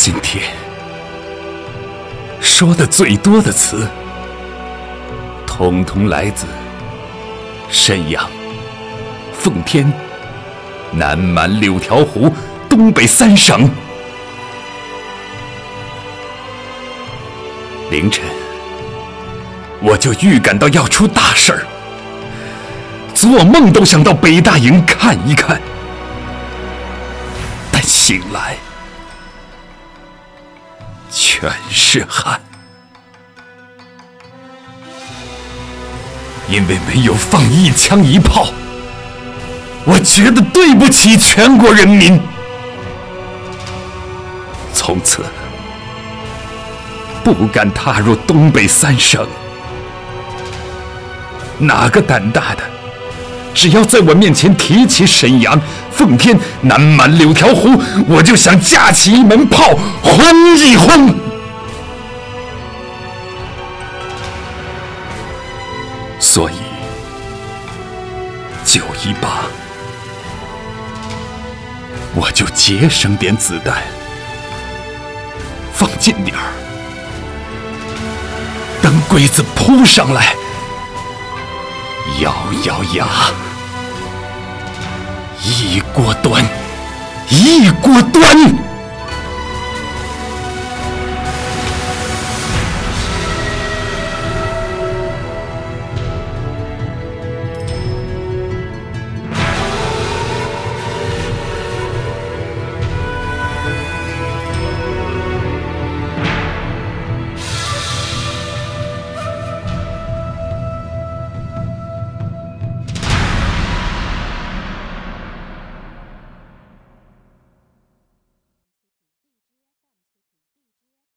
今天说的最多的词，通通来自沈阳、奉天、南满柳条湖、东北三省。凌晨，我就预感到要出大事儿，做梦都想到北大营看一看，但醒来。全是汗，因为没有放一枪一炮，我觉得对不起全国人民。从此，不敢踏入东北三省。哪个胆大的，只要在我面前提起沈阳、奉天、南满柳条湖，我就想架起一门炮轰一轰。所以，九一八，我就节省点子弹，放近点儿，等鬼子扑上来，咬咬牙，一锅端，一锅端。